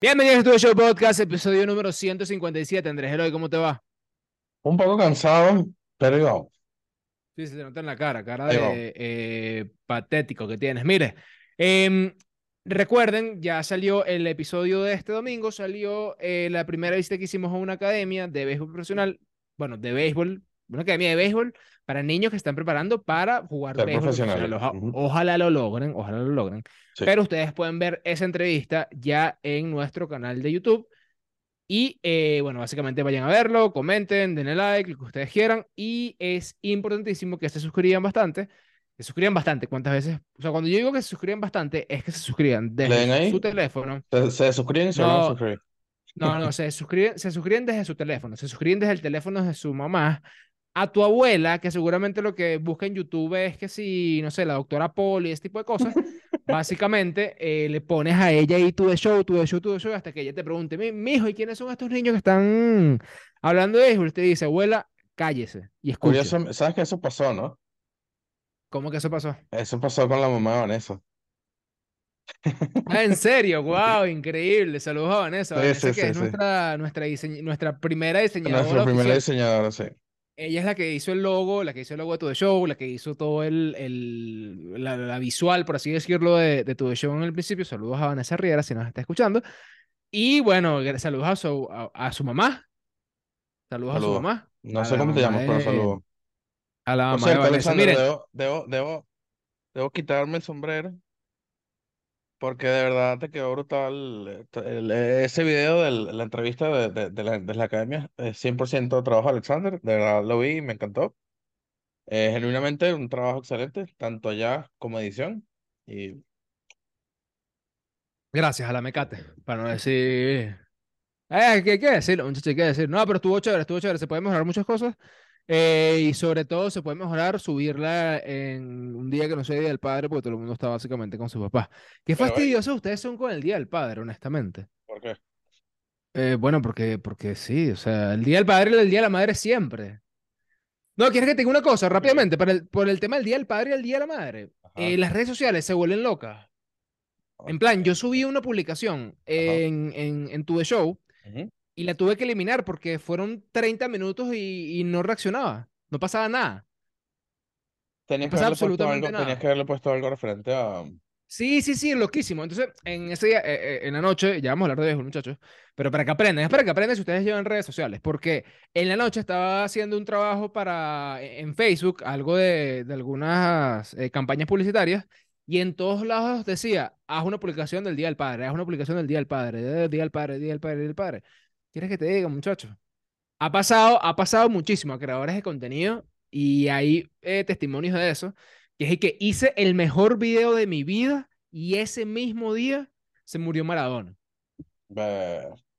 Bienvenidos a tu show podcast, episodio número 157. Andrés Eloy, ¿cómo te va? Un poco cansado, pero igual. Sí, se te nota en la cara, cara Ahí de vamos. eh, patético que tienes. Mire, em, recuerden, ya salió el episodio de este domingo, salió eh, la primera visita que hicimos a una academia de béisbol profesional, bueno, de béisbol, una academia de béisbol para niños que están preparando para jugar profesional. Oja-. Ojalá lo logren, ojalá lo logren. Sí. Pero ustedes pueden ver esa entrevista ya en nuestro canal de YouTube. Y eh, bueno, básicamente vayan a verlo, comenten, denle like, lo que ustedes quieran. Y es importantísimo que se suscriban bastante. Se suscriban bastante. ¿Cuántas veces? O sea, cuando yo digo que se suscriban bastante, es que se suscriban desde su teléfono. Se, se suscriben van a No, suscribir. no, no, se suscriben, se suscriben desde su teléfono. Se suscriben desde el teléfono de su mamá. A tu abuela, que seguramente lo que busca en YouTube es que si, no sé, la doctora Poli, ese tipo de cosas. Básicamente, eh, le pones a ella ahí tu de show, tu de show, tu de show, hasta que ella te pregunte, mi, mijo, ¿y quiénes son estos niños que están hablando de eso? Y usted dice, abuela, cállese y escuche. Curioso, ¿sabes que eso pasó, no? ¿Cómo que eso pasó? Eso pasó con la mamá de Vanessa. Ah, en serio, wow, increíble. Saludos a Vanessa. Sí, Vanessa, sí, que sí, es sí. nuestra, nuestra, diseñ- nuestra primera Nuestra diseñadora primera oficial. diseñadora, sí. Ella es la que hizo el logo, la que hizo el logo de To The Show, la que hizo todo el, el la, la visual, por así decirlo, de, de To The Show en el principio. Saludos a Vanessa Riera, si nos está escuchando. Y bueno, saludos a su, a, a su mamá. Saludos a su mamá. No A sé cómo te llamas, pero de, saludos. a la Por mamá de cierto, Vanessa. Alexander, Miren, debo, debo, debo, debo quitarme el sombrero porque de verdad te quedó brutal eh, el- ese video de la entrevista de, de, de la, de la academia. Es 100% trabajo de Alexander. De verdad lo vi y me encantó. Eh, genuinamente un trabajo excelente, tanto allá como edición. Y gracias a la Mecate, para no decir... Eh, ¿qué, qué decir? Muchachos, ¿qué decir? No, pero estuvo chévere, estuvo chévere. Se pueden mejorar muchas cosas. Eh, y sobre todo se puede mejorar subirla en un día que no sea Día del Padre, porque todo el mundo está básicamente con su papá. Qué Pero, hey, fastidiosos ustedes son con el Día del Padre, honestamente. ¿por qué? Eh, bueno, porque, porque sí, o sea, el Día del Padre y el Día de la Madre siempre. No, ¿quieres que te diga una cosa rápidamente? Para el, por el tema del Día del Padre y el Día de la Madre, eh, las redes sociales se vuelven locas. En plan, yo subí una publicación en, en, en Tu The Show. Y la tuve que eliminar porque fueron 30 minutos y, y no reaccionaba. No pasaba nada. No Tenías que pasaba puesto absolutamente algo, tenías nada. que haberle puesto algo referente a... Sí, sí, sí, loquísimo. Entonces, en ese día, eh, eh, en la noche, ya vamos a hablar de béisbol, muchachos, pero para que aprendan, es para que aprendan si ustedes llevan redes sociales, porque en la noche estaba haciendo un trabajo para, e, en Facebook, algo de, de algunas eh, campañas publicitarias, y en todos lados decía, haz una publicación del Día del Padre, haz una publicación del Día del Padre, del Día del Padre, Día del Padre, Día del Padre. ¿Quieres que te diga, muchachos? Ha pasado, ha pasado muchísimo a creadores de contenido y hay eh, testimonios de eso. Que es que hice el mejor video de mi vida y ese mismo día se murió Maradona.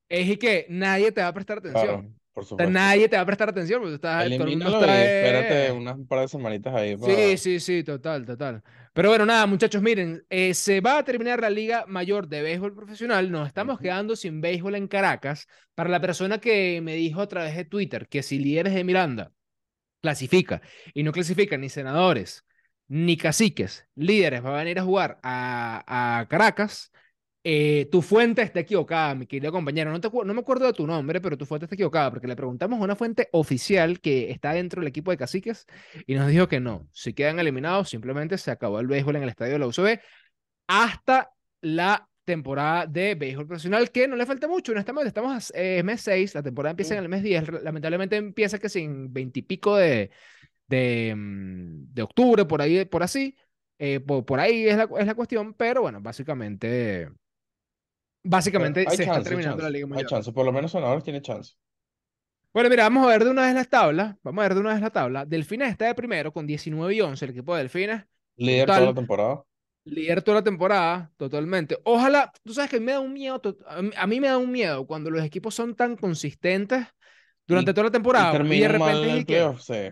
Es que nadie te va a prestar Claro, atención. Por supuesto. nadie te va a prestar atención porque estás, Elimínalo y espérate unas un par de semanitas ahí Sí, para... sí, sí, total, total. Pero bueno, nada, muchachos, miren, eh, se va a terminar la Liga Mayor de Béisbol Profesional. Nos estamos quedando sin béisbol en Caracas. Para la persona que me dijo a través de Twitter que si Líderes de Miranda clasifica y no clasifica ni senadores ni caciques, líderes, van a venir a jugar a, a Caracas. Eh, tu fuente está equivocada, mi querido compañero. No, te no me acuerdo de tu nombre, pero tu fuente está equivocada porque le preguntamos a una fuente oficial que está dentro del equipo de caciques y nos dijo que no. Si quedan eliminados, simplemente se acabó el béisbol en el estadio de la UCB hasta la temporada de béisbol profesional, que no le falta mucho, honestamente, estamos en mes 6, la temporada empieza en el mes 10, lamentablemente empieza que sin 20 y pico de, de, mm, de octubre, por ahí, por así, eh, por, por ahí es la, es la cuestión, pero bueno, básicamente, básicamente hay se está chance, hay terminando la chance, Liga hay Mayor. chance. Por lo menos Sonadores tiene chance. Bueno, mira, vamos a ver de una vez las tablas, vamos a ver de una vez la tabla. Delfines está de primero con 19 y 11, el equipo de Delfines, Líder toda la temporada. Líder toda la temporada, totalmente. Ojalá, tú sabes que me da un miedo, a mí, me da un miedo cuando los equipos son tan consistentes durante Y, toda la y temporada y de terminan mal repente en es y playoff, sí.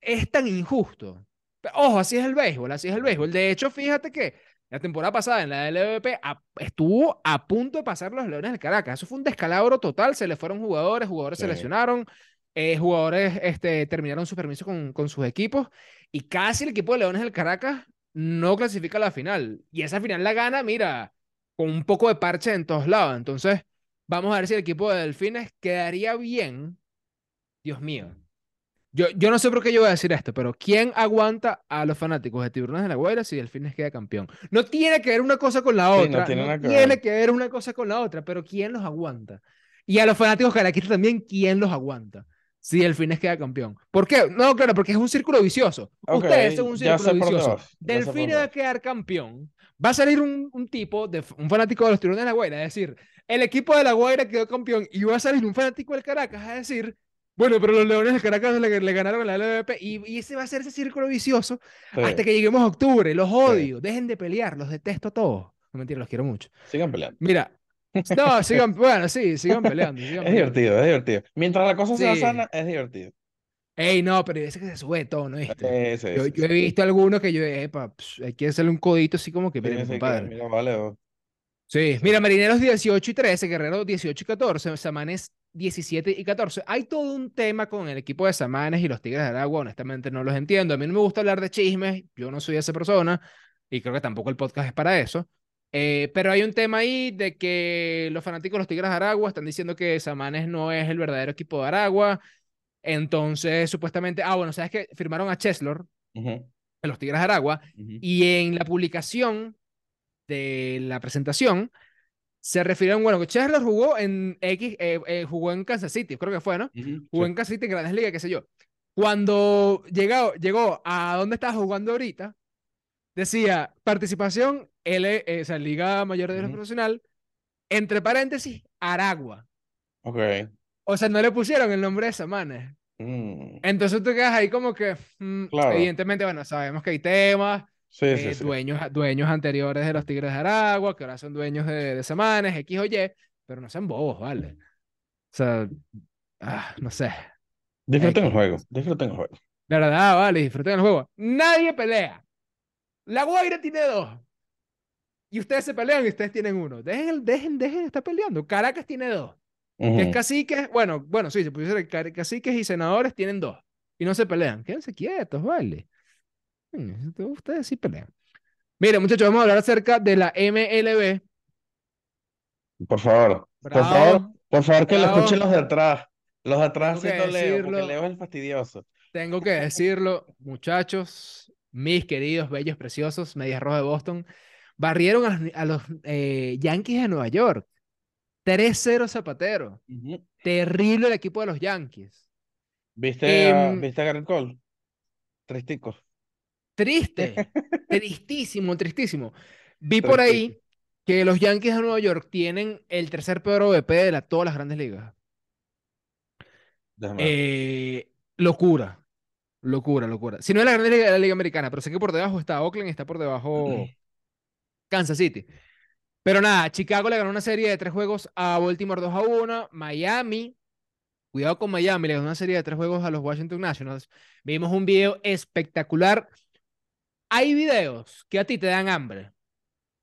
es tan injusto. Pero, Ojo, así es el béisbol, así es el béisbol. De hecho, fíjate que la temporada pasada en la LVP a- estuvo a punto de pasar los Leones del Caracas. Eso fue un descalabro total, se le fueron jugadores, jugadores se lesionaron, eh, jugadores este, terminaron su permiso con, con sus equipos y casi el equipo de Leones del Caracas no clasifica a la final. Y esa final la gana, mira, con un poco de parche en todos lados. Entonces, vamos a ver si el equipo de Delfines quedaría bien. Dios mío. Yo, yo no sé por qué yo voy a decir esto, pero ¿quién aguanta a los fanáticos de Tiburones de la Guaira si Delfines queda campeón? No tiene que ver una cosa con la Sí, otra. no tiene que tiene ver. que ver una cosa con la otra, pero ¿quién los aguanta? Y a los fanáticos caraquistas también, ¿quién los aguanta? Si Delfines queda campeón. ¿Por qué? No, claro, porque es un círculo vicioso. Ok, Ustedes son un círculo vicioso. Delfines va a quedar campeón. Va a salir un, un tipo, de, un fanático de los Tiburones de la Guaira, a decir, el equipo de la Guaira quedó campeón. Y va a salir un fanático del Caracas a decir, bueno, pero los Leones de Caracas le, le ganaron a la LVP. Y, y ese va a ser ese círculo vicioso Sí, hasta que lleguemos a octubre. Los odio. Dejen de pelear. Los detesto a todos. No mentira, los quiero mucho. Sigan peleando. Mira. No, sigan, bueno, sí, sigan peleando. sigan Es peleando. divertido, es divertido. Mientras la cosa sea Sí. sana, es divertido. Ey, no, pero ese que se sube de tono, ¿viste? Eh, sí, Yo, sí, yo he sí. visto algunos que yo, epa, pss, hay que hacerle un codito así como que, Sí, mire, mi sí, que, compadre. mira, vale, oh. Sí, Sí. mira, Marineros 18 y 13, Guerrero 18 y 14, Samanes 17 y 14. Hay todo un tema con el equipo de Samanes y los Tigres de Aragua, honestamente no los entiendo. A mí no me gusta hablar de chismes, yo no soy esa persona y creo que tampoco el podcast es para eso. Eh, pero hay un tema ahí de que los fanáticos de los Tigres de Aragua están diciendo que Samanes no es el verdadero equipo de Aragua. Entonces, supuestamente, ah, bueno, sabes que firmaron a Cheslor, Ujú, de los Tigres de Aragua, y en la publicación de la presentación se refirieron, bueno, que Cheslor jugó en X, eh, eh, jugó en Kansas City, creo que fue, ¿no? Ujú, Jugó sí. en Kansas City, en Grandes Ligas, qué sé yo. Cuando llegó, llegó a donde estaba jugando ahorita, decía participación, L, eh, o sea, Liga Mayor de Béisbol Ujú. Profesional, entre paréntesis, Aragua. Ok. O sea, no le pusieron el nombre de Samanes. Mm, Entonces tú quedas ahí como que, mm, Claro. evidentemente, bueno, sabemos que hay temas, Sí, sí, eh, sí. dueños, dueños anteriores de los Tigres de Aragua, que ahora son dueños de, de Samanes, X o Y, pero no sean bobos, ¿vale? O sea, ah, no sé. Disfruten el X. juego, disfruten el juego. De verdad, vale, disfruten el juego. Nadie pelea. La Guaira tiene dos. Y ustedes se pelean y ustedes tienen uno. Dejen, el- dejen, dejen de estar peleando. Caracas tiene dos. Que es caciques, bueno, bueno, sí, se pudiese caciques y senadores tienen dos. Y no se pelean. Quédense quietos, vale. Ustedes sí pelean. Mire, muchachos, vamos a hablar acerca de la MLB. Por favor, por favor, por favor que lo Bravo. escuchen los de atrás. Los de atrás Tengo sí que no leo, porque. Leo es el fastidioso. Tengo que decirlo, muchachos, mis queridos, bellos, preciosos, Medias Rojas de Boston, barrieron a los, a los, eh, Yankees de Nueva York. 3-0 Zapatero. Terrible el equipo de los Yankees. ¿Viste a, Em, ¿viste a Garrett Cole? Tristico. Triste, tristísimo, tristísimo. Vi por ahí que los Yankees de Nueva York tienen el tercer peor OVP de la- todas las grandes ligas. Eh, locura, locura, locura. Si no es la grande liga la Liga Americana, pero sé que por debajo está Oakland y está por debajo Kansas City. Pero nada, Chicago le ganó una serie de tres juegos a Baltimore 2 a 1. Miami, cuidado con Miami, le ganó una serie de tres juegos a los Washington Nationals. Vimos un video espectacular. Hay videos que a ti te dan hambre.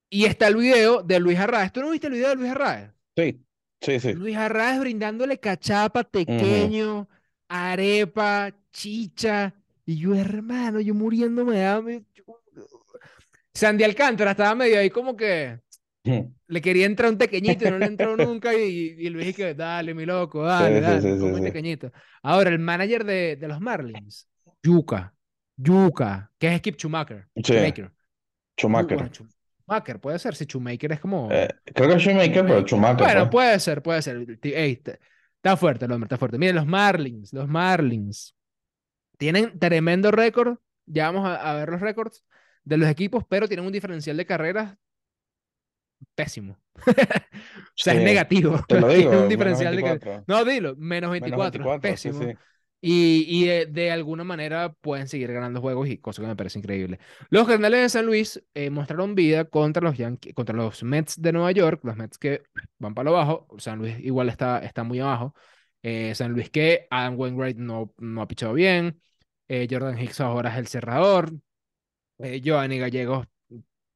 Y está el video de Luis Arraez. ¿Tú no viste el video de Luis Arraez? Sí, sí, sí. Luis Arraez brindándole cachapa, tequeño, arepa, chicha. Y yo, hermano, yo muriéndome de hambre. Sandy Alcántara estaba medio ahí como que le quería entrar un tequeñito y no le entró nunca. Y, y Luis que dale, mi loco, dale, Sí, dale, sí, sí, tequeñito. Ahora, el manager de, de los Marlins, Yuka, Yuka, que es Skip Schumacher. Sí, Schumacher. Schumacher. Schumacher, puede ser, si Schumacher es como... Eh, creo que es Shoemaker, pero Schumacher, Bueno, puede ser, puede ser. Ey, está, fuerte el hombre, está fuerte. Miren, los Marlins, los Marlins tienen tremendo récord. Ya vamos a, a ver los récords de los equipos, pero tienen un diferencial de carreras pésimo. O sea, es negativo. te lo Tienen digo, un menos diferencial de carreras. 24. No, dilo, menos Menos 24, 24, sí, pésimo. sí. Y, y de, alguna manera pueden seguir ganando juegos y cosa que me parece increíble. Los Cardenales de San Luis eh, mostraron vida contra los Yankees, contra los Mets de Nueva York, los Mets que van para lo bajo. San Luis igual está, está muy abajo. Eh, San Luis que Adam Wainwright no, no ha pichado bien. Eh, Jordan Hicks ahora es el cerrador. Eh, Giovanni Gallegos,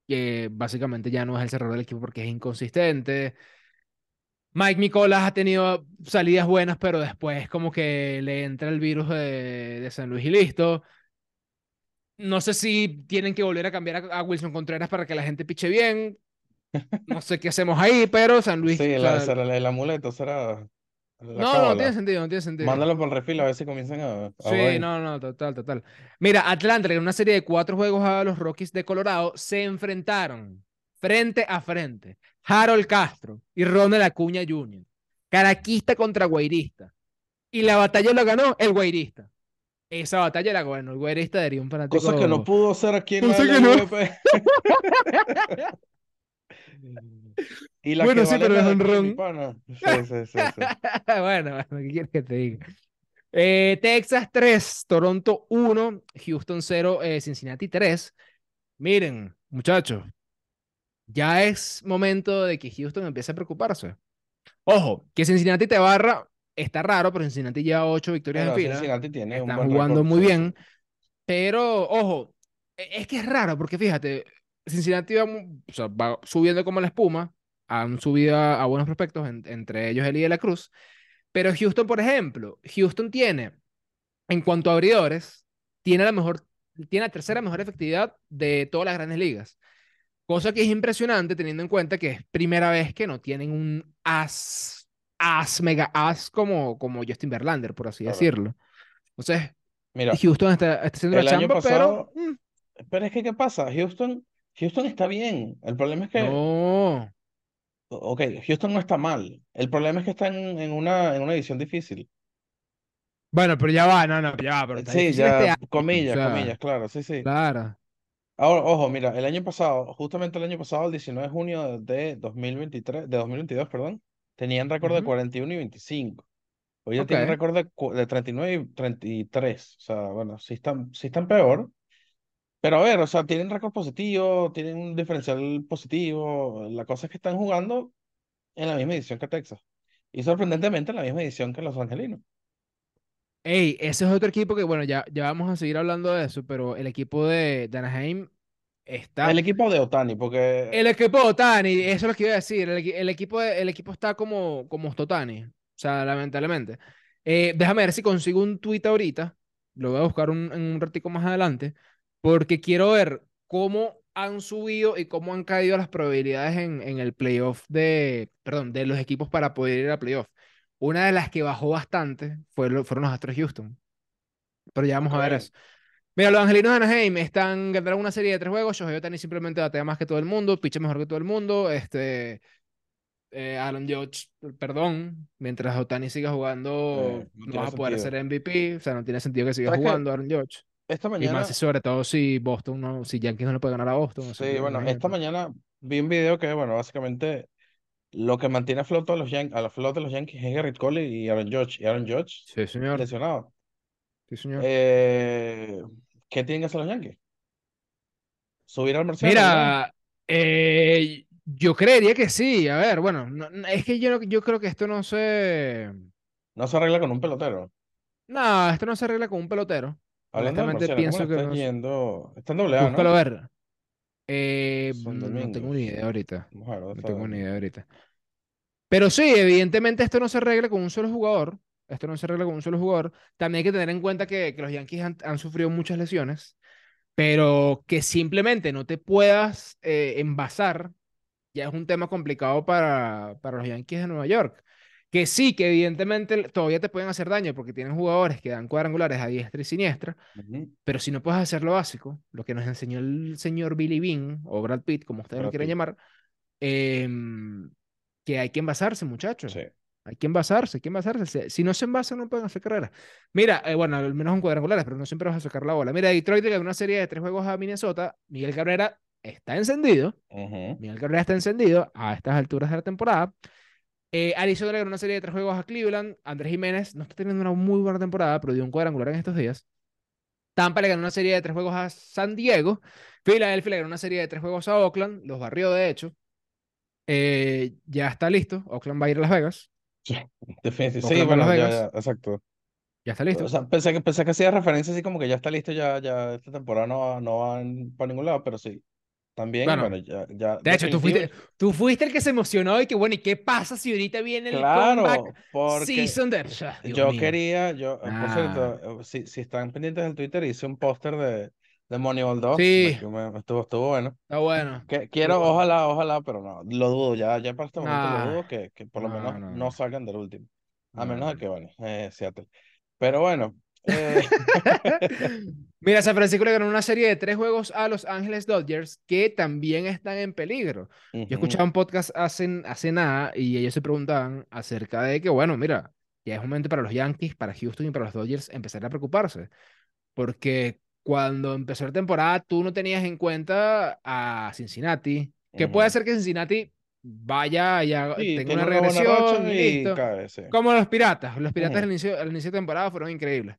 que básicamente ya no es el cerrador del equipo porque es inconsistente. Mike Nicolas ha tenido salidas buenas, pero después como que le entra el virus de, de San Luis y listo. No sé si tienen que volver a cambiar a, a Wilson Contreras para que la gente piche bien. No sé qué hacemos ahí, pero San Luis. Sí, la- sea, será el, amuleto será la no, no tiene sentido, no tiene sentido. Mándalo por refil a ver si comienzan a, a Sí, no, no, total, total. Mira, Atlanta, en una serie de cuatro juegos a los Rockies de Colorado, se enfrentaron frente a frente Harold Castro y Ronald Acuña Jr. Caraquista contra Guairista. Y la batalla la ganó el Guairista. Esa batalla la ganó el Guairista, diría un fanático. Cosas que no pudo hacer aquí en la Cosa que no. LVP. Y la Bueno, que sí, vale pero la es de un ron. pana. Sí, sí, sí, sí. bueno, bueno, ¿qué quieres que te diga? Eh, Texas 3, Toronto 1, Houston 0, eh, Cincinnati 3. Miren, muchachos, ya es momento de que Houston empiece a preocuparse. Ojo, que Cincinnati te barra, está raro, pero Cincinnati lleva 8 victorias Bueno, en fila. Cincinnati tiene un Están buen jugando récord, muy bien. Pero, ojo, e- es que es raro porque fíjate, Cincinnati va, o sea, va subiendo como la espuma, han subido a, a buenos prospectos, en- entre ellos Eli de la Cruz. Pero Houston, por ejemplo, Houston tiene, en cuanto a abridores, tiene la mejor, tiene la tercera mejor efectividad de todas las grandes ligas. Cosa que es impresionante teniendo en cuenta que es primera vez que no tienen un as, as, mega as como, como Justin Verlander, por así Claro. decirlo. Entonces, Mira, Houston está, está haciendo el la chamba, pasado, pero mm, pero es que, ¿qué pasa? Houston, Houston está bien. El problema es que, no. ok, Houston no está mal. El problema es que está en, en una, en una edición difícil. Bueno, pero ya va, no, no, ya va, pero Sí, este ya, año, comillas, o sea, comillas, claro, sí, sí. Claro. Ahora, ojo, mira, el año pasado, justamente el año pasado, el 19 de junio de 2023, de 2022, perdón, tenían récord de Ujú. 41 y 25. Hoy ya tienen Ok. récord de, cu- de 39 y 33. O sea, bueno, sí están, sí están peor. Pero a ver, o sea, tienen récord positivo, tienen un diferencial positivo. La cosa es que están jugando en la misma edición que Texas. Y sorprendentemente en la misma edición que los angelinos. Ey, ese es otro equipo que, bueno, ya, ya vamos a seguir hablando de eso, pero el equipo de, de Anaheim está. El equipo de Otani, porque El equipo de Otani, eso es lo que iba a decir. El, el equipo, de- el equipo está como, como Otani, o sea, lamentablemente. Eh, déjame ver si consigo un tweet ahorita. Lo voy a buscar un- en un ratico más adelante, porque quiero ver cómo han subido y cómo han caído las probabilidades en, en el playoff de, perdón, de los equipos para poder ir a playoff. Una de las que bajó bastante fue lo- fueron los Astros Houston. Pero ya vamos a ver eso. Mira, los Angelinos de Anaheim están ganaron una serie de tres juegos. Shohei Ohtani simplemente batea más que todo el mundo, picha mejor que todo el mundo. Este, eh, Aaron Judge, perdón, mientras Otani siga jugando, Eh, no no vas a poder sentido. ser MVP. O sea, no tiene sentido que siga jugando Aaron Judge. esta Y más mañana, sobre todo si Boston no, si Yankees no le puede ganar a Boston. sí, bueno, esta mañana vi un video que, bueno, básicamente lo que mantiene a flote a los, Yan- a la flote a los Yankees es Garrett Cole y Aaron Judge. Y Aaron Judge Sí, señor. lesionado. Sí, señor. Eh, ¿qué tienen que hacer los Yankees? ¿Subir al ya? Mira, eh, yo creería que sí. A ver, bueno, no- no, es que yo, yo creo que esto no se. No se arregla con un pelotero. No, esto no se arregla con un pelotero. Honestamente Marcelo, ¿cómo pienso que está no. se- yendo? Está en doble A, Búscalo ¿no? a ver. Eh, San no, tengo ni idea ahorita. Vamos a ver, ¿dónde No tengo ni idea ahorita. Pero sí, evidentemente esto no se arregla con un solo jugador. Esto no se arregla con un solo jugador. También hay que tener en cuenta que, que los Yankees han, han sufrido muchas lesiones, pero que simplemente no te puedas eh, envasar ya es un tema complicado para, para los Yankees de Nueva York. Que sí, que evidentemente todavía te pueden hacer daño porque tienen jugadores que dan cuadrangulares a diestra y siniestra, pero si no puedes hacer lo básico, lo que nos enseñó el señor Billy Bean o Brad Pitt, como ustedes lo Brad quieran Pitt. llamar, em, que hay que envasarse, muchachos. Sí. Hay que envasarse, hay que envasarse. Si- no se envasan, no pueden hacer carrera. Mira, eh, bueno, al menos en cuadrangulares, pero no siempre vas a sacar la bola. Mira, Detroit le ganó una serie de tres juegos a Minnesota. Miguel Cabrera está encendido. Ujú. Miguel Cabrera está encendido a estas alturas de la temporada. Eh, Arizona le ganó una serie de tres juegos a Cleveland. Andrés Jiménez no está teniendo una muy buena temporada, pero dio un cuadrangular en estos días. Tampa le ganó una serie de tres juegos a San Diego. Philadelphia le ganó una serie de tres juegos a Oakland. Los barrió, de hecho. Eh, ya está listo. Oakland va a ir a Las Vegas. Definitivamente. Sí, Las ya, ya, exacto. Ya está listo. O sea, pensé que, pensé que hacía referencia así como que ya está listo, ya, ya esta temporada no va, no va para ningún lado, pero sí. También, Bueno, bueno, ya, ya De hecho, tú fuiste, tú fuiste el que se emocionó y que bueno, ¿y qué pasa si ahorita viene el Claro, porque season de... Dios yo mío. quería, yo, eh, por Ah. cierto, eh, si, si están pendientes del Twitter, hice un póster de, de Moneyball 2. Sí, me- me- estuvo, estuvo bueno. está bueno. Que, quiero, bueno. ojalá, ojalá, pero no, lo dudo, ya, ya para este momento lo dudo que, que por lo no, menos no, salgan del último. A no, menos de que, bueno, eh, Seattle. Pero bueno, eh, Mira, San Francisco le ganó una serie de tres juegos a Los Ángeles Dodgers que también están en peligro. Yo ujú, escuchaba un podcast hace, hace nada y ellos se preguntaban acerca de que, bueno, mira, ya es momento para los Yankees, para Houston y para los Dodgers empezar a preocuparse. Porque cuando empezó la temporada tú no tenías en cuenta a Cincinnati, que puede ser que Cincinnati vaya y haga- Sí, tenga una regresión racha y y listo. cae, sí. Como los Piratas. Los Piratas al Ujú, inicio, al inicio de temporada fueron increíbles.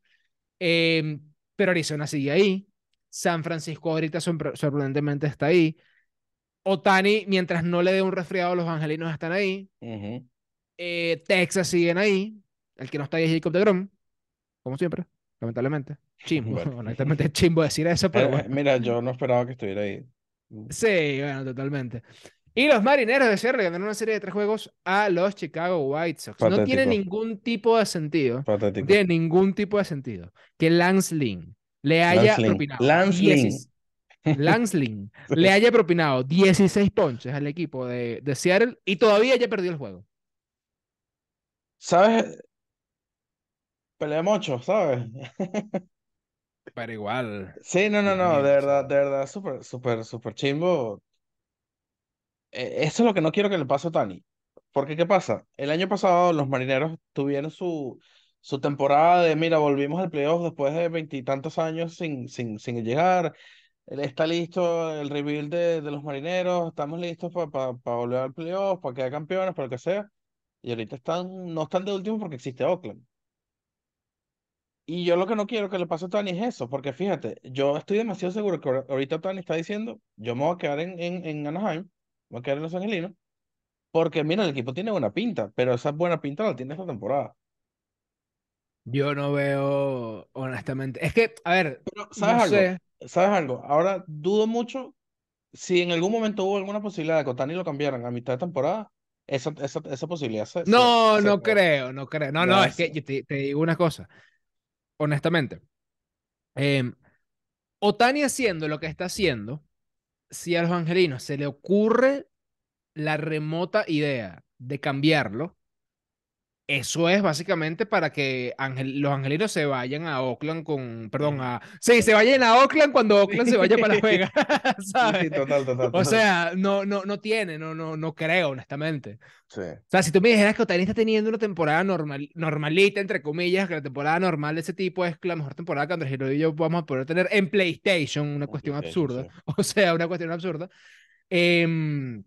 Em, pero Arizona sigue ahí. San Francisco ahorita sorpre- sorprendentemente está ahí. Otani, mientras no le dé un resfriado, los angelinos están ahí. ujú. Eh, Texas siguen ahí. El que no está ahí es Jacob deGrom, como siempre, lamentablemente. Chimbo, Bueno. honestamente es chimbo decir eso, pero Eh, bueno. mira, yo no esperaba que estuviera ahí. Sí, bueno, totalmente. Y los marineros de Seattle ganaron una serie de tres juegos a los Chicago White Sox. No tiene ningún tipo de sentido. No patético. tiene ningún tipo de sentido que Lance Lynn le haya Lance propinado Lance Lynn. 16 Lance Lynn le haya propinado 16 ponches al equipo de, de Seattle y todavía haya perdido el juego. ¿Sabes? Pelea mucho, ¿sabes? Pero igual, Sí, no, no, no, de verdad, de verdad, súper, súper, súper chimbo. Eh, Eso es lo que no quiero que le pase a Tani. Porque, ¿qué pasa? El año pasado los marineros tuvieron su, su temporada de, mira, volvimos al playoff después de veintitantos años sin, sin, sin llegar. Está listo el rebuild de, de los marineros, estamos listos para volver al playoff, para quedar campeones, para lo que sea. Y ahorita están, no están de último porque existe Oakland. Y yo lo que no quiero que le pase a Tani es eso, porque fíjate, yo estoy demasiado seguro que ahor- ahorita Tani está diciendo, yo me voy a quedar en, en, en Anaheim, voy a quedar en Los Angelinos, porque mira, el equipo tiene buena pinta, pero esa buena pinta la tiene esta temporada. yo no veo, honestamente. Es que, a ver, Pero, ¿sabes no algo? sé. ¿Sabes algo? Ahora dudo mucho si en algún momento hubo alguna posibilidad de que Otani lo cambiaran a mitad de temporada, esa, esa, esa posibilidad se, No, se no creo, no creo. No, no, es que yo te, te digo una cosa, honestamente. Em, Otani haciendo lo que está haciendo, si a los angelinos se le ocurre la remota idea de cambiarlo, eso es básicamente para que angel- los angelinos se vayan a Oakland con, perdón, a, sí, se vayan a Oakland cuando Oakland se vaya para Las Vegas, ¿sabes? sí, total, total, O total. sea, no, no, no tiene, no, no, no creo, honestamente. Sí. O sea, si tú me dijeras que Otani está teniendo una temporada normal, normalita, entre comillas, que la temporada normal de ese tipo es la mejor temporada que Andrés Giro y yo vamos a poder tener en PlayStation, una cuestión absurda. sí. O sea, una cuestión absurda. Em,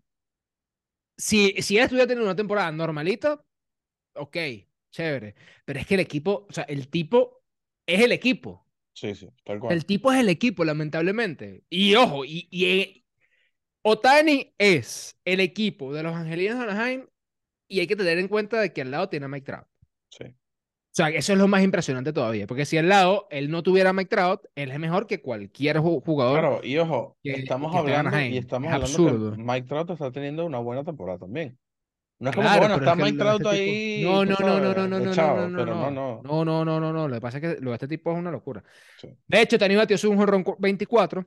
si, si él estuviera teniendo una temporada normalita, ok, chévere. Pero es que el equipo, o sea, el tipo es el equipo. Sí, sí, tal cual. El tipo es el equipo, lamentablemente. Y ojo, y, y Otani es el equipo de los Angelinos de Anaheim y hay que tener en cuenta de que al lado tiene a Mike Trout. Sí. O sea, eso es lo más impresionante todavía, porque si al lado él no tuviera a Mike Trout, él es mejor que cualquier ju- jugador Claro, y ojo, que, estamos que hablando, y estamos Es hablando que absurdo. Mike Trout está teniendo una buena temporada también. No es como que, Claro, bueno, pero está es Mike este ahí, No, no, no, no, no, no, no, no, no, pero no, no, no. no, no, no, no, no. Lo que pasa es que lo de este tipo es una locura. Sí. De hecho, Tani batió su un jonrón cu- 24.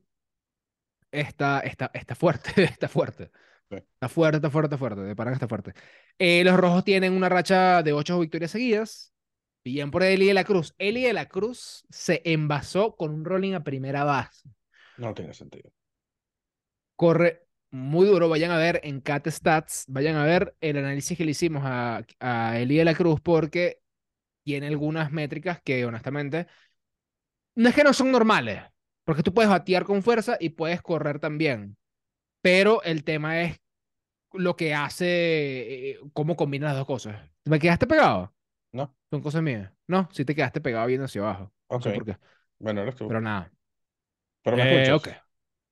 Está, está, está fuerte, está fuerte. Sí. Está fuerte, está fuerte, está fuerte. De que está fuerte. Eh, los rojos tienen una racha de ocho victorias seguidas. Bien por Eli de la Cruz. Eli de la Cruz se envasó con un rolling a primera base. No tiene sentido. Corre muy duro. Vayan a ver en Cat Stats, vayan a ver el análisis que le hicimos a, a Eli de la Cruz porque tiene algunas métricas que honestamente no es que no son normales, porque tú puedes batear con fuerza y puedes correr también, pero el tema es lo que hace, eh, cómo combina las dos cosas. ¿Me quedaste pegado? No, Son cosas mías. No, sí te quedaste pegado viendo hacia abajo. No ok. sé por qué, Bueno, eres tú. pero nada. Pero me Eh, escuchas. ok.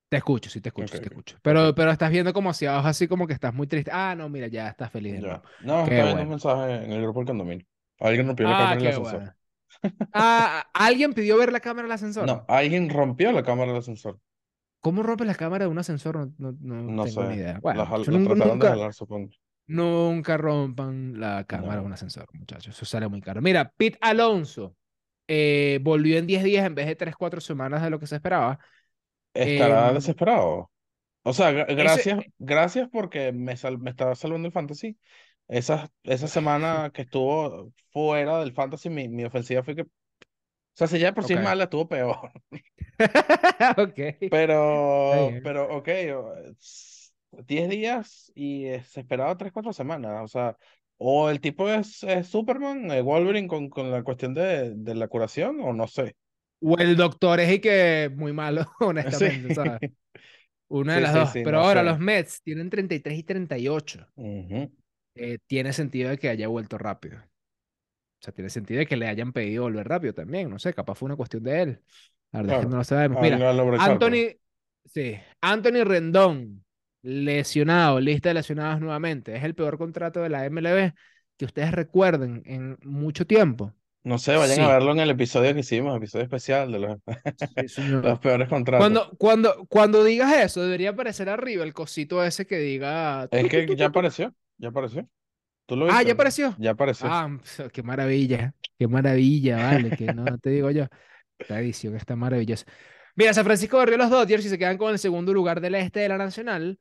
Te escucho, sí te escucho, Ok, sí te escucho. Pero, pero estás viendo como hacia abajo, así como que estás muy triste. Ah, no, mira, ya estás feliz de nuevo. No, Qué está viendo un bueno. mensaje en el grupo del condominio. Alguien rompió la Ah, cámara del ascensor. bueno. Ah, ¿alguien pidió ver la cámara del ascensor? No, alguien rompió la cámara del ascensor. ¿Cómo rompes la cámara de un ascensor? No, no, no No tengo ni idea. La, Bueno, la nun- trataron de nunca, jalar, supongo. nunca rompan la cámara de un ascensor, muchachos. Eso sale muy caro. Mira, Pete Alonso eh, volvió en 10 días en vez de 3, 4 semanas de lo que se esperaba. Estará Em, desesperado. O sea, gra- ese, gracias, gracias porque me, sal- me estaba salvando el fantasy. Esa, esa semana que estuvo fuera del fantasy, mi, mi ofensiva fue que, o sea, si ya por sí ok. es mala, estuvo peor. Ok. Está Pero, pero, ok, o- s- 10 días y eh, se esperaba 3 4 semanas. O sea, o el tipo es, es Superman, eh, Wolverine con, con la cuestión de, de la curación, o no sé. O el doctor es y que muy malo, Sí, honestamente, ¿sabes? Una de sí, las dos. sí, Pero no ahora los. Mets tienen 33 y 38. Ujú, Eh, tiene sentido de que haya vuelto rápido. O sea, tiene sentido de que le hayan pedido volver rápido también. No sé, capaz fue una cuestión de él. La verdad es que no lo sabemos. Mira. Anthony, sí, Anthony Rendón, lesionado, lista de lesionados nuevamente. Es el peor contrato de la MLB que ustedes recuerden en mucho tiempo. No sé, vayan a verlo en el episodio que hicimos, episodio especial de los, sí, los peores contratos. Cuando, cuando, cuando digas eso, debería aparecer arriba el cosito ese que diga. Es que ya apareció, ya apareció. ¿Tú lo Ah, viste? ya apareció. Ya apareció. Ah, qué maravilla, qué maravilla, vale, que no te digo yo. Esta edición está maravillosa. Mira, San Francisco barrió los Dodgers y se quedan con el segundo lugar del este de la Nacional.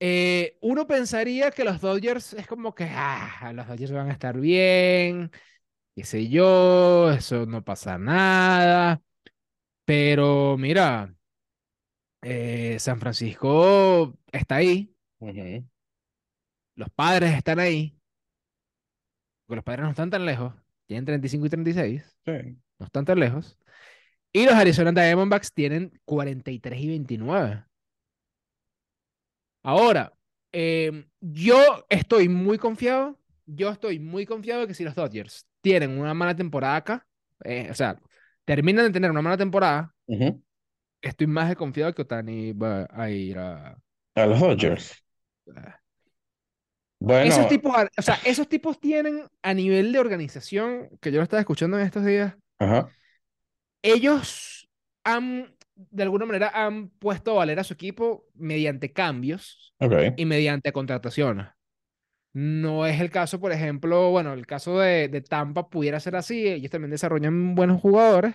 Eh, uno pensaría que los Dodgers es como que, ah, los Dodgers van a estar bien, qué sé yo, eso no pasa nada. Pero mira, eh, San Francisco está ahí, los padres están ahí, porque los padres no están tan lejos, tienen 35 y 36, Sí. no están tan lejos. Y los Arizona Diamondbacks tienen 43 y 29. Ahora, eh, yo estoy muy confiado, yo estoy muy confiado que si los Dodgers tienen una mala temporada acá, eh, o sea, terminan de tener una mala temporada, estoy más de confiado que Otani va a ir a, A los a Dodgers. Dodgers. Esos tipos, o sea, esos tipos tienen a nivel de organización, que yo lo estaba escuchando en estos días, ajá, ellos han, de alguna manera, han puesto a valer a su equipo mediante cambios y mediante contrataciones. No es el caso, por ejemplo, bueno, el caso de, de Tampa pudiera ser así, ellos también desarrollan buenos jugadores,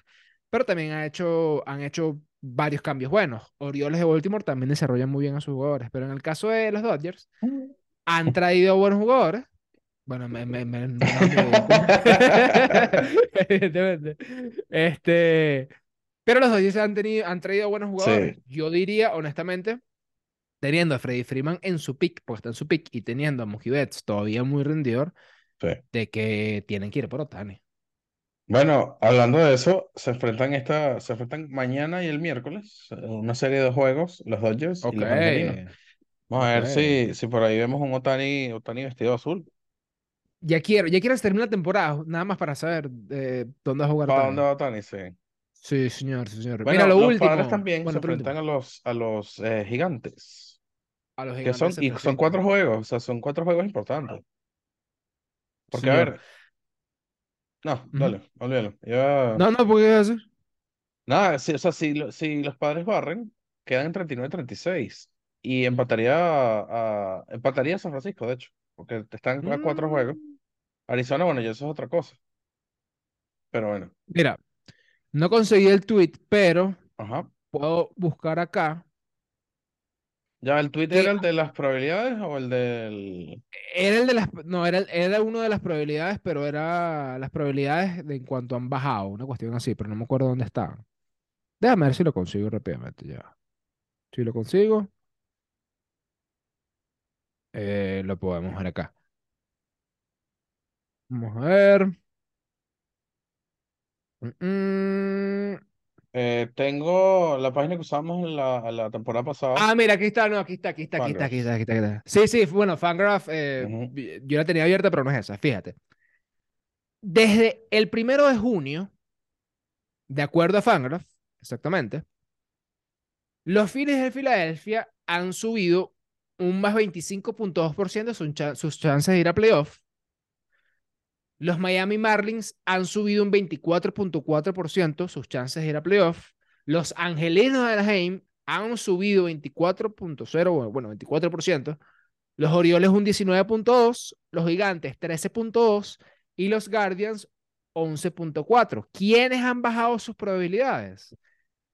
pero también han hecho, han hecho varios cambios buenos. Orioles de Baltimore también desarrollan muy bien a sus jugadores, pero en el caso de los Dodgers, han traído buenos jugadores. Bueno, me, me, me- mí, evidentemente. Evidentemente. Este, pero los Dodgers han, tenido, han traído buenos jugadores. Sí, Yo diría, honestamente, teniendo a Freddie Freeman en su pick, porque está en su pick, y teniendo a Mookie Betts todavía muy rendidor, sí. de que tienen que ir por Otani. Bueno, hablando de eso, se enfrentan esta, se enfrentan mañana y el miércoles, eh, una serie de juegos, los Dodgers y Ok, los Angelinos. Vamos a ver si, si por ahí vemos un Otani, Otani vestido azul. Ya quiero, ya quiero termine la temporada, nada más para saber eh, dónde va a jugar ¿Para dónde Otani. va Otani? Sí. Sí, señor, sí, señor. Mira, Bueno, lo los padres último. también se Bueno, por enfrentan último. a los, a los eh, gigantes, A los que gigantes son, de San y son cuatro juegos, o sea, son cuatro juegos importantes. Porque, a Señor. ver, no, dale, olvídalo. Ya, No, no, porque es así. nada, si, o sea, si, si los padres barren, quedan en 39-36 y empataría a, empataría a San Francisco, de hecho, porque están a cuatro juegos. Mm. Arizona, bueno, ya eso es otra cosa, pero bueno, Mira, no conseguí el tweet, pero ajá. puedo buscar acá. ¿Ya el tweet era el de las probabilidades o el del...? era el de las, no, era, era uno de las probabilidades, pero era las probabilidades de en cuanto han bajado, una cuestión así, pero no me acuerdo dónde estaban. Déjame ver si lo consigo rápidamente ya. Si lo consigo, eh, lo podemos ver acá. Vamos a ver. Mm, mm. Eh, tengo la página que usamos en la, la temporada pasada, Ah, mira, aquí está, no, aquí está, aquí está, aquí está, aquí está, aquí está. aquí está. Sí, sí, bueno, Fangraph, eh, yo la tenía abierta, pero no es esa, fíjate. Desde el primero de junio, de acuerdo a Fangraph, exactamente, los Phillies de Filadelfia han subido un más 25.2% sus, sus chances de ir a playoff. Los Miami Marlins han subido un 24.4% sus chances de ir a playoff. Los Angelinos de Anaheim han subido 24.0, bueno, 24%. Los Orioles un 19.2, los Gigantes 13.2 y los Guardians 11.4. ¿Quiénes han bajado sus probabilidades?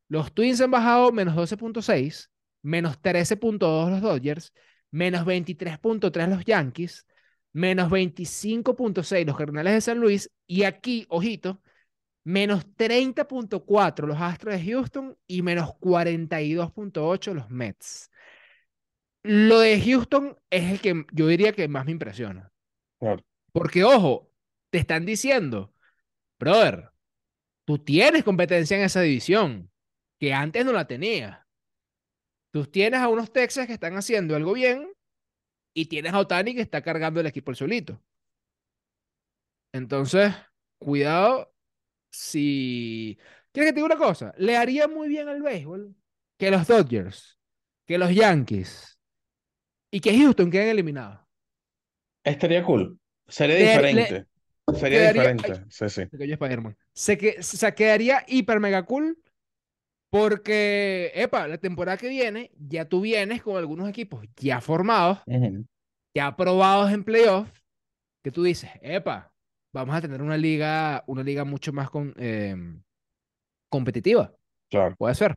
Los Twins han bajado menos 12.6, menos 13.2 los Dodgers, menos 23.3 los Yankees, menos 25.6 los Cardenales de San Luis y aquí, ojito, menos 30.4 los Astros de Houston y menos 42.8 los Mets. Lo de Houston es el que yo diría que más me impresiona. Claro. Porque, ojo, te están diciendo, brother, tú tienes competencia en esa división, que antes no la tenías. Tú tienes a unos Texas que están haciendo algo bien y tienes a Otani que está cargando el equipo el solito. Entonces, cuidado si... ¿Quieres que te diga una cosa? Le haría muy bien al béisbol que los Dodgers, que los Yankees y que Houston queden eliminados. Estaría cool. Sería Le- le- diferente. Sería quedaría- diferente. Sí, sí. Se cayó Spider-Man. Se, que, se quedaría hiper mega cool porque, epa, la temporada que viene ya tú vienes con algunos equipos ya formados, Ujú. ya aprobados en playoff, que tú dices, epa, vamos a tener una liga, una liga mucho más con, em, competitiva. Claro. Puede ser.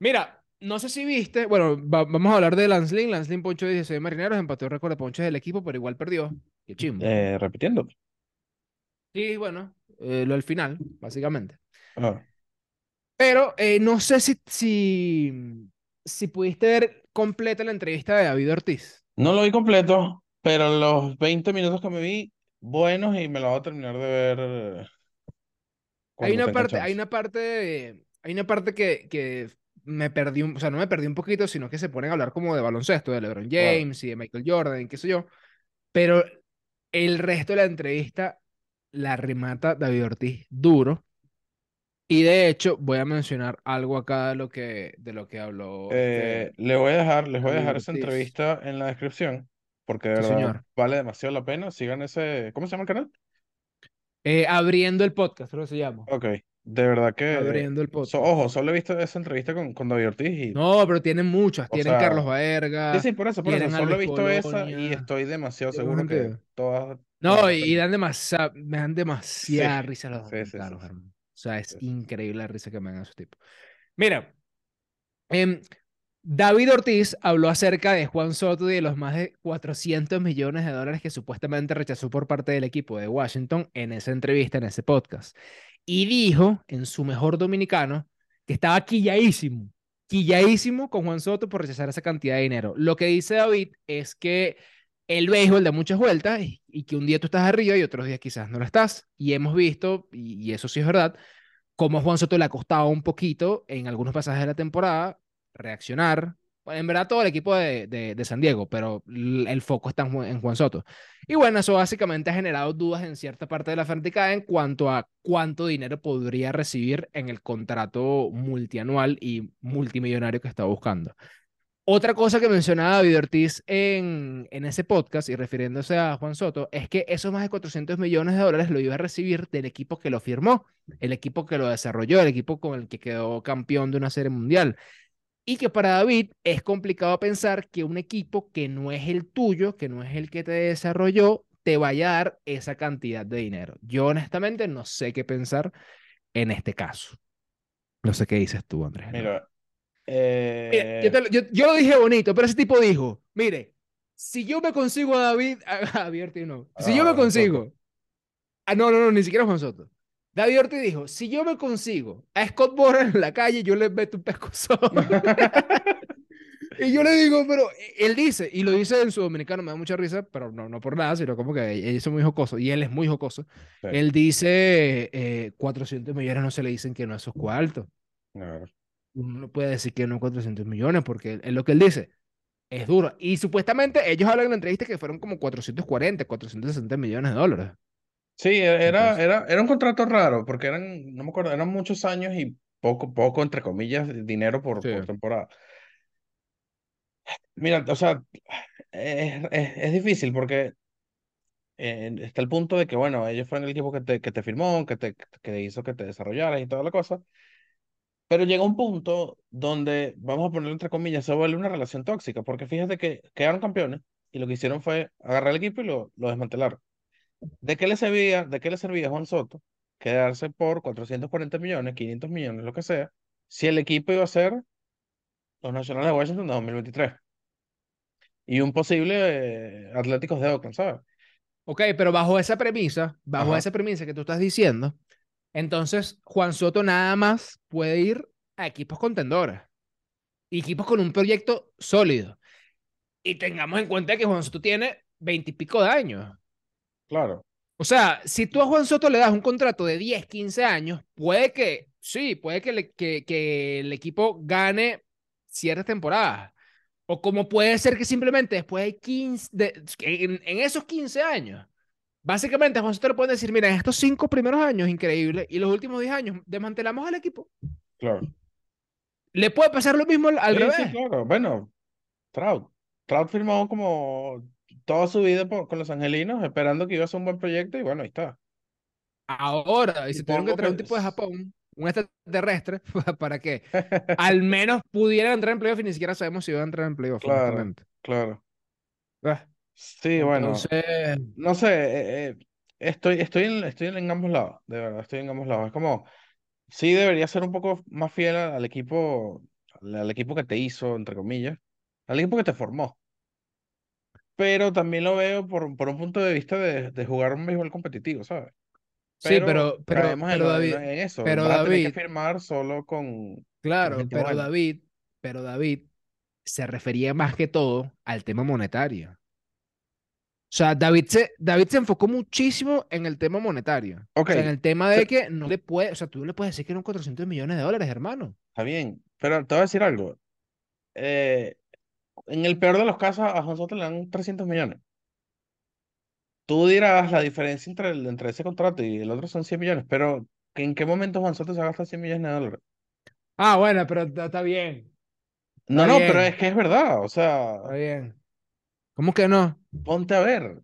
Mira, no sé si viste, bueno, va- vamos a hablar de. Lance Lynn poncho 16 marineros, empató el récord de ponches del equipo, pero igual perdió. Qué chimbo. Eh, repitiendo. Sí, bueno, eh, lo del final, básicamente. Ah, Pero eh, no sé si, si, si pudiste ver completa la entrevista de David Ortiz. No lo vi completo, pero los 20 minutos que me vi, buenos y me lo voy a terminar de ver eh, Hay una parte, hay una parte, hay una parte que, que me perdí, un- o sea, no me perdí un poquito, sino que se ponen a hablar como de baloncesto, de LeBron. James y de Michael Jordan, y qué sé yo. Pero el resto de la entrevista la remata David Ortiz duro. Y de hecho, voy a mencionar algo acá de lo que, de lo que habló Eh, le voy a dejar, les voy a dejar esa entrevista en la descripción, porque de Sí, verdad señor. vale demasiado la pena. Sigan ese, ¿cómo se llama el canal? Eh, abriendo el podcast, creo que se llama. Ok, de verdad que, Abriendo el so- podcast. ojo, solo he visto esa entrevista con, con David Ortiz y, No, pero tienen muchas. Tienen sea, Carlos sí, Baerga, sí, por eso, por eso, solo he visto esa y estoy demasiado seguro que todas No, y, dan demasiada, me dan Sí, demasiada risa los sí, sí, sí, sí, hermano. O sea, es sí. increíble la risa que me dan esos tipos. Mira, em, David Ortiz habló acerca de Juan Soto y de los más de 400 millones de dólares que supuestamente rechazó por parte del equipo de Washington en esa entrevista, en ese podcast. Y dijo, en su mejor dominicano, que estaba quilladísimo, quilladísimo con Juan Soto por rechazar esa cantidad de dinero. Lo que dice David es que el béisbol da muchas vueltas y, que un día tú estás arriba y otros días quizás no lo estás. Y hemos visto, y, eso sí es verdad, cómo Juan Soto le ha costado un poquito en algunos pasajes de la temporada reaccionar. En verdad todo el equipo de, San Diego, pero el foco está en Juan, en Juan Soto. Y bueno, eso básicamente ha generado dudas en cierta parte de la fanaticada en cuanto a cuánto dinero podría recibir en el contrato multianual y multimillonario que está buscando. Otra cosa que mencionaba David Ortiz en, en ese podcast y refiriéndose a Juan Soto es que esos más de 400 millones de dólares lo iba a recibir del equipo que lo firmó, el equipo que lo desarrolló, el equipo con el que quedó campeón de una serie mundial. Y que para David es complicado pensar que un equipo que no es el tuyo, que no es el que te desarrolló, te vaya a dar esa cantidad de dinero. Yo honestamente no sé qué pensar en este caso. No sé qué dices tú, Andrés. ¿no? Mira, Mira, yo, eh, te lo- yo- yo lo dije bonito, pero ese tipo dijo, mire, si yo me consigo a David, a Ortiz no, si yo ah, me Juan Soto. consigo, ah, no, no, no, ni siquiera Juan Soto. David Ortiz dijo, si yo me consigo a Scott Boras en la calle, yo le meto un pescozón. y yo le digo, pero él dice, y lo dice en su dominicano, me da mucha risa, pero no, no por nada, sino como que ellos son muy jocosos, y él es muy jocoso. Sí, Él dice, eh, 400 millones no se le dicen que no esos cuartos. claro. Uno no puede decir que no 400 millones, porque es lo que él dice. Es duro. Y supuestamente ellos hablan en la entrevista que fueron como 440, 460 millones de dólares. Sí, e- era, Entonces, era, era un contrato raro, porque eran, no me acuerdo, eran muchos años y poco, poco, entre comillas, dinero por, sí. por temporada. Mira, o sea, es, es, es difícil porque eh, está el punto de que, bueno, ellos fueron el equipo que te, que te firmó, que te, que hizo que te desarrollaras y toda la cosa, pero llega un punto donde, vamos a ponerlo entre comillas, se vuelve una relación tóxica, porque fíjate que quedaron campeones y lo que hicieron fue agarrar el equipo y lo, lo desmantelaron. ¿De qué le servía, de qué le servía a Juan Soto quedarse por 440 millones, 500 millones, lo que sea, si el equipo iba a ser los Nacionales de Washington de 2023 y un posible eh, Atléticos de Oakland, ¿sabes? Ok, pero bajo esa premisa, bajo Ajá. esa premisa que tú estás diciendo, entonces Juan Soto nada más puede ir a equipos contendores. Equipos con un proyecto sólido. Y tengamos en cuenta que Juan Soto tiene veintipico de años. Claro, O sea, si tú a Juan Soto le das un contrato de 10, 15 años, puede que, sí, puede que, le- que, que el equipo gane ciertas temporadas. O como puede ser que simplemente después de 15, de, en, en esos 15 años, básicamente Juan Soto le pueden decir, mira, estos cinco primeros años, increíble, y los últimos 10 años, desmantelamos al equipo. claro. Le puede pasar lo mismo al, Sí, revés. sí, claro. Bueno, Trout. Trout firmó como toda su vida por- con los Angelinos, esperando que iba a ser un buen proyecto y bueno, ahí está. Ahora, y se tuvieron que traer un tipo de Japón, un extraterrestre, para que al menos pudieran entrar en playoff y ni siquiera sabemos si van a entrar en playoff, Claro, claro. Ah, Sí, bueno, Entonces, no sé, eh, eh, estoy, estoy en, estoy en ambos lados, de verdad, estoy en ambos lados. Es como, sí debería ser un poco más fiel al, equipo, al, equipo que te hizo, entre comillas, al equipo que te formó. Pero también lo veo por, por un punto de vista de, de jugar un béisbol competitivo, ¿sabes? sí, Pero pero, pero, en, David, en eso, pero vas a tener que David, firmar solo con, claro, pero. David, pero David se refería más que todo al tema monetario. O sea, David se, David se enfocó muchísimo en el tema monetario. Ok, O sea, en el tema de que no le puede, o sea, tú no le puedes decir que eran 400 millones de dólares, hermano. está bien, pero te voy a decir algo. Eh, en el peor de los casos, a Juan Soto le dan 300 millones. Tú dirás la diferencia entre, el, entre ese contrato y el otro son 100 millones, pero ¿en qué momento Juan Soto se gasta 100 millones de dólares? Ah, bueno, pero está, está bien, No, no, pero es que es verdad, o sea, está bien. ¿Cómo que no? ponte a ver.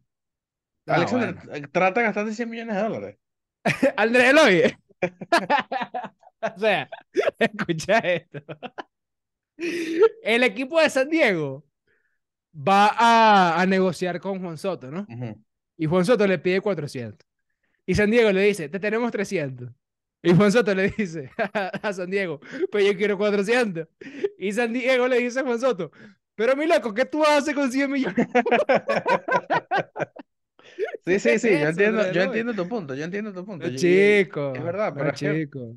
Ah, Alexander, bueno. eh, trata de gastarte 100 millones de dólares. Andrés Eloy. O sea, escucha esto. El equipo de San Diego va a, a negociar con Juan Soto, ¿no? Y Juan Soto le pide 400. Y San Diego le dice, te tenemos 300. Y Juan Soto le dice a San Diego, pues yo quiero 400. Y San Diego le dice a Juan Soto, pero mi loco, ¿qué tú hacer con 100 millones? Sí, sí, ¿Qué sí, yo eso, entiendo, yo entiendo tu punto, yo entiendo tu punto. No, y- es chico, verdad, no, pero que chico.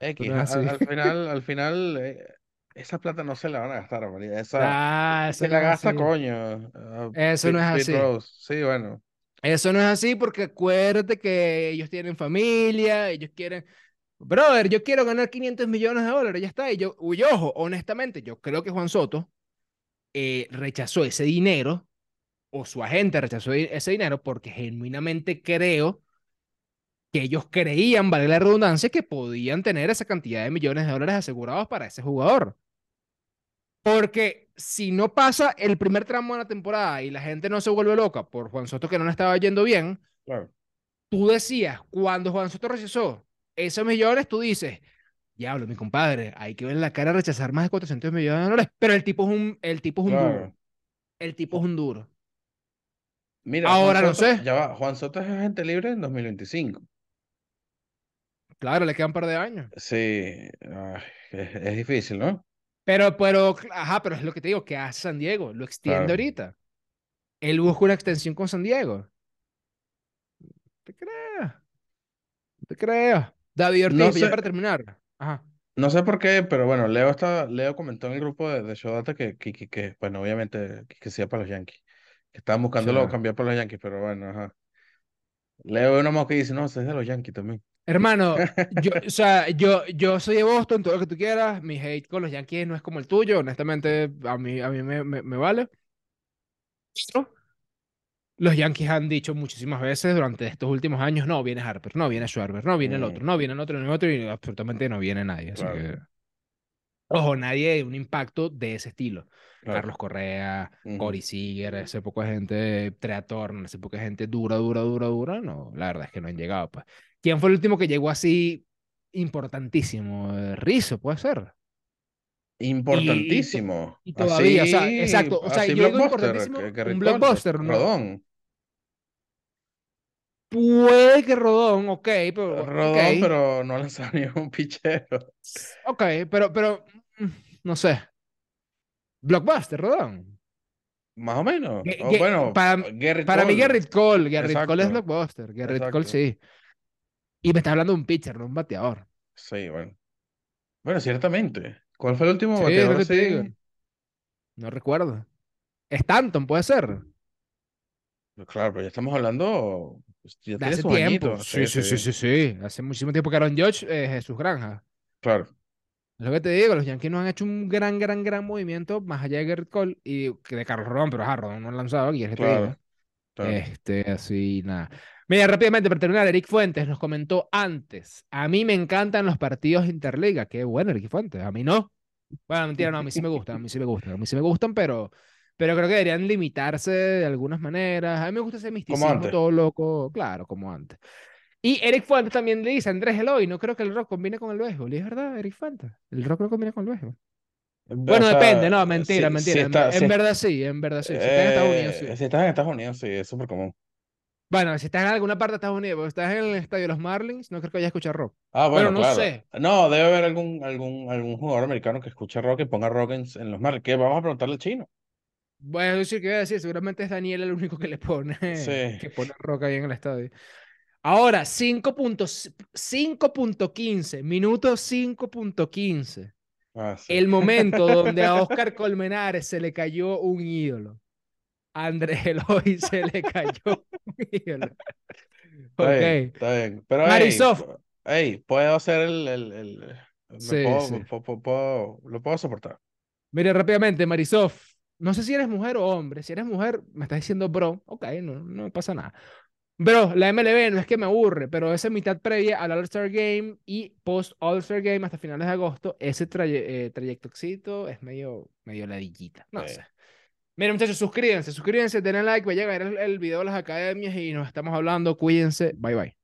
X, no al, final, al final, eh, esa plata no se la van a gastar, María. Esa, Ah, se no la gasta, así. coño. ah, Eso no es así. Rose. Sí, bueno. Eso no es así porque acuérdate que ellos tienen familia, ellos quieren... Brother, yo quiero ganar 500 millones de dólares, ya está. Y yo, y ojo, honestamente, yo creo que Juan Soto eh, rechazó ese dinero, o su agente rechazó ese dinero, porque genuinamente creo que ellos creían, vale la redundancia, que podían tener esa cantidad de millones de dólares asegurados para ese jugador. Porque si no pasa el primer tramo de la temporada y la gente no se vuelve loca por Juan Soto que no le estaba yendo bien, Claro. tú decías, cuando Juan Soto rechazó esos millones, tú dices, diablo, mi compadre, hay que ver la cara rechazar más de 400 millones de dólares, pero el tipo es un, el tipo es un duro, el tipo es un duro. Mira, Ahora no sé, ya va, Juan Soto es agente libre en 2025. claro, le quedan un par de años, Sí, ay, es, es difícil, ¿no? pero, pero, ajá, pero es lo que te digo, que hace San Diego, lo extiende Claro. ahorita. Él busca una extensión con San Diego. No te creas, no te creas. David No Ortiz, ya sé, para terminar. Ajá. no sé por qué, pero bueno, Leo está, Leo comentó en el grupo de, de Showdata que, que, que, que, bueno, obviamente, que, que sea para los Yankees. Que estaban buscándolo cambiar para los Yankees, pero bueno, ajá. Leo una más que dice, no, ese es de los Yankees también. Hermano, yo, o sea, yo, yo soy de Boston, todo lo que tú quieras. Mi hate con los Yankees no es como el tuyo, honestamente, a mí, a mí me, me, me vale. Pero los Yankees han dicho muchísimas veces durante estos últimos años, no, viene Harper, no, viene Schwarber, no, viene el otro, no, viene el otro, no viene el otro, y absolutamente no viene nadie. Así claro, que, ojo, nadie de un impacto de ese estilo. claro. Carlos Correa, Ujú. Corey Seager, ese poco de gente, Trea Turner, ese poco de gente dura, dura, dura, dura, no, la verdad es que no han llegado, pues. ¿Quién fue el último que llegó así importantísimo? Rizzo, puede ser. Y, y, Importantísimo. y todavía, o sea, Así, exacto, o sea, así yo digo importantísimo, que, que un blockbuster, no, Rodón. Puede que Rodón, ok, pero. Rodón, ok. pero no ha lanzado ni un pichero. Ok, pero, pero. mm, No sé. Blockbuster, Rodón. Más o menos. Bueno, para, para mí. Garrett Cole. Garrett Cole es Exacto. Blockbuster. Garrett Cole, Exacto. sí. Y me está hablando de un pitcher, no un bateador. Sí, bueno. Bueno, ciertamente. ¿Cuál fue el último Sí, bateador digo. No recuerdo. Stanton, puede ser. Claro, pero ya estamos hablando. Pues, Ya De tiene hace sus tiempo. añitos. Sí, sí, sí, sí, sí. Hace muchísimo tiempo que Aaron Judge es Jesús Granja. Claro, Es lo que te digo, los Yankees no han hecho un gran, gran, gran movimiento más allá de Garrett Cole y de Carlos Rodón, pero ajá, Rodón no ha lanzado aquí, es claro, claro. Este, así, nada. Mira, rápidamente, para terminar, Eric Fuentes nos comentó antes. A mí me encantan los partidos interliga. Qué bueno, Eric Fuentes. A mí no. Bueno, mentira, no, a mí sí me gustan, a mí sí me gustan, a mí sí me gustan, pero, pero creo que deberían limitarse de algunas maneras. A mí me gusta ese misticismo todo loco, claro, como antes. Y Eric Fuentes también le dice, Andrés Eloy, no creo que el rock combine con el béisbol. Y es verdad, Eric Fuentes, el rock no combina con el béisbol. Bueno, O sea, depende, no, mentira, si- mentira. si en, está- en si- verdad sí, en verdad sí. Si estás en Estados Unidos, sí. eh, Si estás en Estados Unidos, sí, es súper común. Bueno, si estás en alguna parte de Estados Unidos, porque estás en el estadio de los Marlins, no creo que vayas a escuchar rock. Ah, bueno, no claro. sé. No, debe haber algún, algún, algún jugador americano que escuche rock y ponga rock en, en los Marlins. ¿Qué? Vamos a preguntarle al chino. Voy a decir que voy a decir, seguramente es Daniel el único que le pone, Sí. que pone rock ahí en el estadio. Ahora, 5.15, 5.15, minuto 5.15. Ah, sí. El momento donde a Oscar Colmenares se le cayó un ídolo. A Andrés Eloy se le cayó un ídolo. Está Ok. bien, está bien. Pero, hey, pu- hey, puedo hacer el, el, el- Sí, puedo- sí. po- puedo- lo puedo soportar. Mire, rápidamente, Marisol. No sé si eres mujer o hombre. Si eres mujer, me estás diciendo bro. Ok, no, no pasa nada. Bro, la MLB no es que me aburre, pero esa mitad previa al All-Star Game y post All-Star Game hasta finales de agosto, ese traye- eh, trayectoxito es medio, medio ladillita. No Sí. sé. Miren, muchachos, suscríbanse, suscríbanse, denle like, vaya a ver el, el video de las academias y nos estamos hablando. Cuídense. Bye, bye.